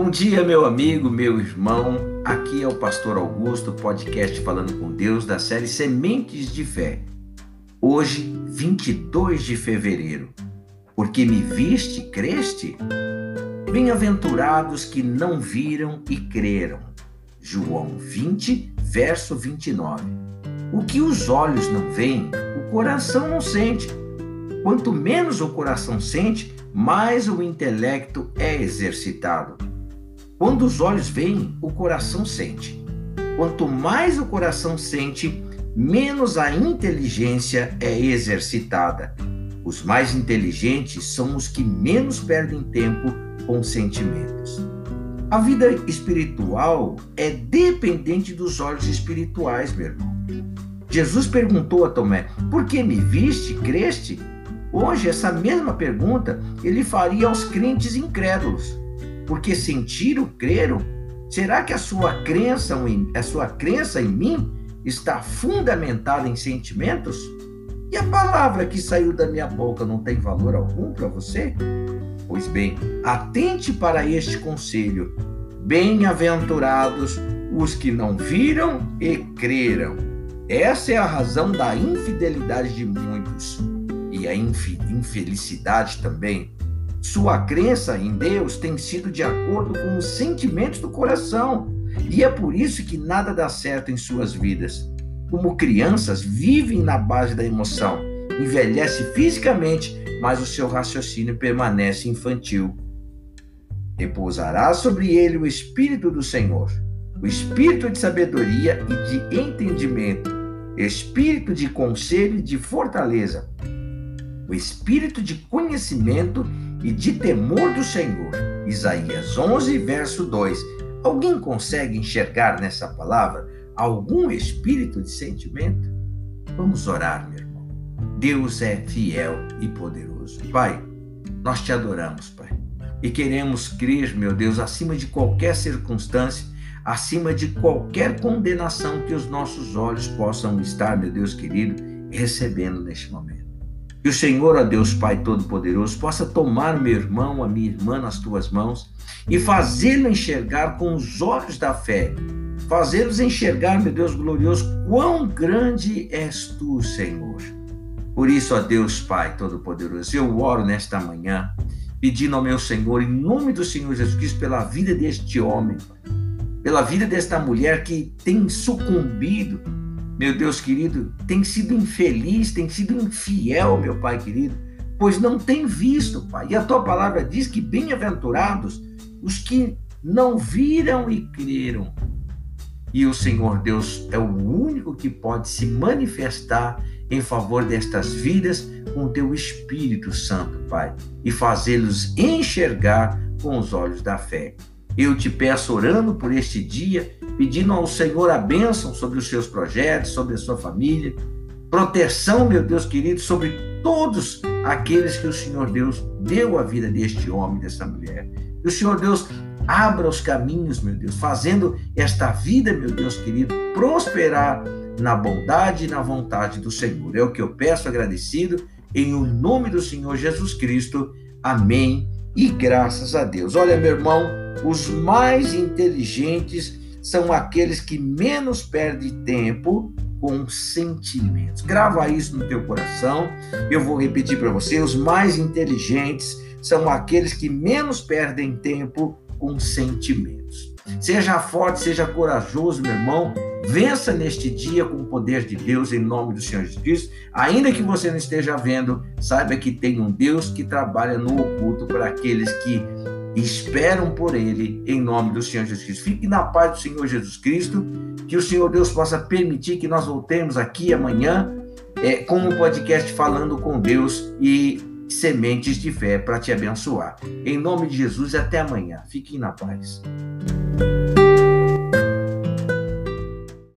Bom dia, meu amigo, meu irmão. Aqui é o Pastor Augusto, podcast Falando com Deus da série Sementes de Fé. Hoje, 22 de fevereiro. Porque me viste, creste? Bem-aventurados que não viram e creram. João 20, verso 29. O que os olhos não veem, o coração não sente. Quanto menos o coração sente, mais o intelecto é exercitado. Quando os olhos veem, o coração sente. Quanto mais o coração sente, menos a inteligência é exercitada. Os mais inteligentes são os que menos perdem tempo com sentimentos. A vida espiritual é dependente dos olhos espirituais, meu irmão. Jesus perguntou a Tomé: Por que me viste, creste? Hoje, essa mesma pergunta ele faria aos crentes incrédulos porque sentiram, creram? Será que a sua crença, a sua crença em mim está fundamentada em sentimentos? E a palavra que saiu da minha boca não tem valor algum para você? Pois bem, atente para este conselho. Bem-aventurados os que não viram e creram. Essa é a razão da infidelidade de muitos e a infelicidade também sua crença em Deus tem sido de acordo com os sentimentos do coração. E é por isso que nada dá certo em suas vidas. Como crianças, vivem na base da emoção. Envelhece fisicamente, mas o seu raciocínio permanece infantil. Repousará sobre ele o Espírito do Senhor, o Espírito de sabedoria e de entendimento, Espírito de conselho e de fortaleza, o Espírito de conhecimento e de temor do Senhor. Isaías 11, verso 2. Alguém consegue enxergar nessa palavra algum espírito de sentimento? Vamos orar, meu irmão. Deus é fiel e poderoso. Pai, nós te adoramos, Pai. E queremos crer, meu Deus, acima de qualquer circunstância, acima de qualquer condenação que os nossos olhos possam estar, meu Deus querido, recebendo neste momento. Que o Senhor, ó Deus Pai Todo-Poderoso, possa tomar meu irmão, a minha irmã nas tuas mãos e fazê-lo enxergar com os olhos da fé. Fazê-los enxergar, meu Deus glorioso, quão grande és tu, Senhor. Por isso, ó Deus Pai Todo-Poderoso, eu oro nesta manhã, pedindo ao meu Senhor, em nome do Senhor Jesus Cristo, pela vida deste homem, pela vida desta mulher que tem sucumbido meu Deus querido, tem sido infeliz, tem sido infiel, meu Pai querido, pois não tem visto, Pai. E a tua palavra diz que bem-aventurados os que não viram e creram. E o Senhor Deus é o único que pode se manifestar em favor destas vidas com teu Espírito Santo, Pai, e fazê-los enxergar com os olhos da fé. Eu te peço, orando por este dia, pedindo ao Senhor a bênção sobre os seus projetos, sobre a sua família, proteção, meu Deus querido, sobre todos aqueles que o Senhor Deus deu a vida deste homem, dessa mulher. Que o Senhor Deus abra os caminhos, meu Deus, fazendo esta vida, meu Deus querido, prosperar na bondade e na vontade do Senhor. É o que eu peço agradecido em o nome do Senhor Jesus Cristo. Amém. E graças a Deus. Olha, meu irmão, os mais inteligentes são aqueles que menos perdem tempo com sentimentos. Grava isso no teu coração. Eu vou repetir para você: os mais inteligentes são aqueles que menos perdem tempo com sentimentos. Seja forte, seja corajoso, meu irmão. Vença neste dia com o poder de Deus em nome do Senhor Jesus Cristo. Ainda que você não esteja vendo, saiba que tem um Deus que trabalha no oculto para aqueles que esperam por Ele em nome do Senhor Jesus Cristo. Fique na paz do Senhor Jesus Cristo, que o Senhor Deus possa permitir que nós voltemos aqui amanhã é, com um podcast falando com Deus e sementes de fé para te abençoar. Em nome de Jesus, até amanhã. Fiquem na paz.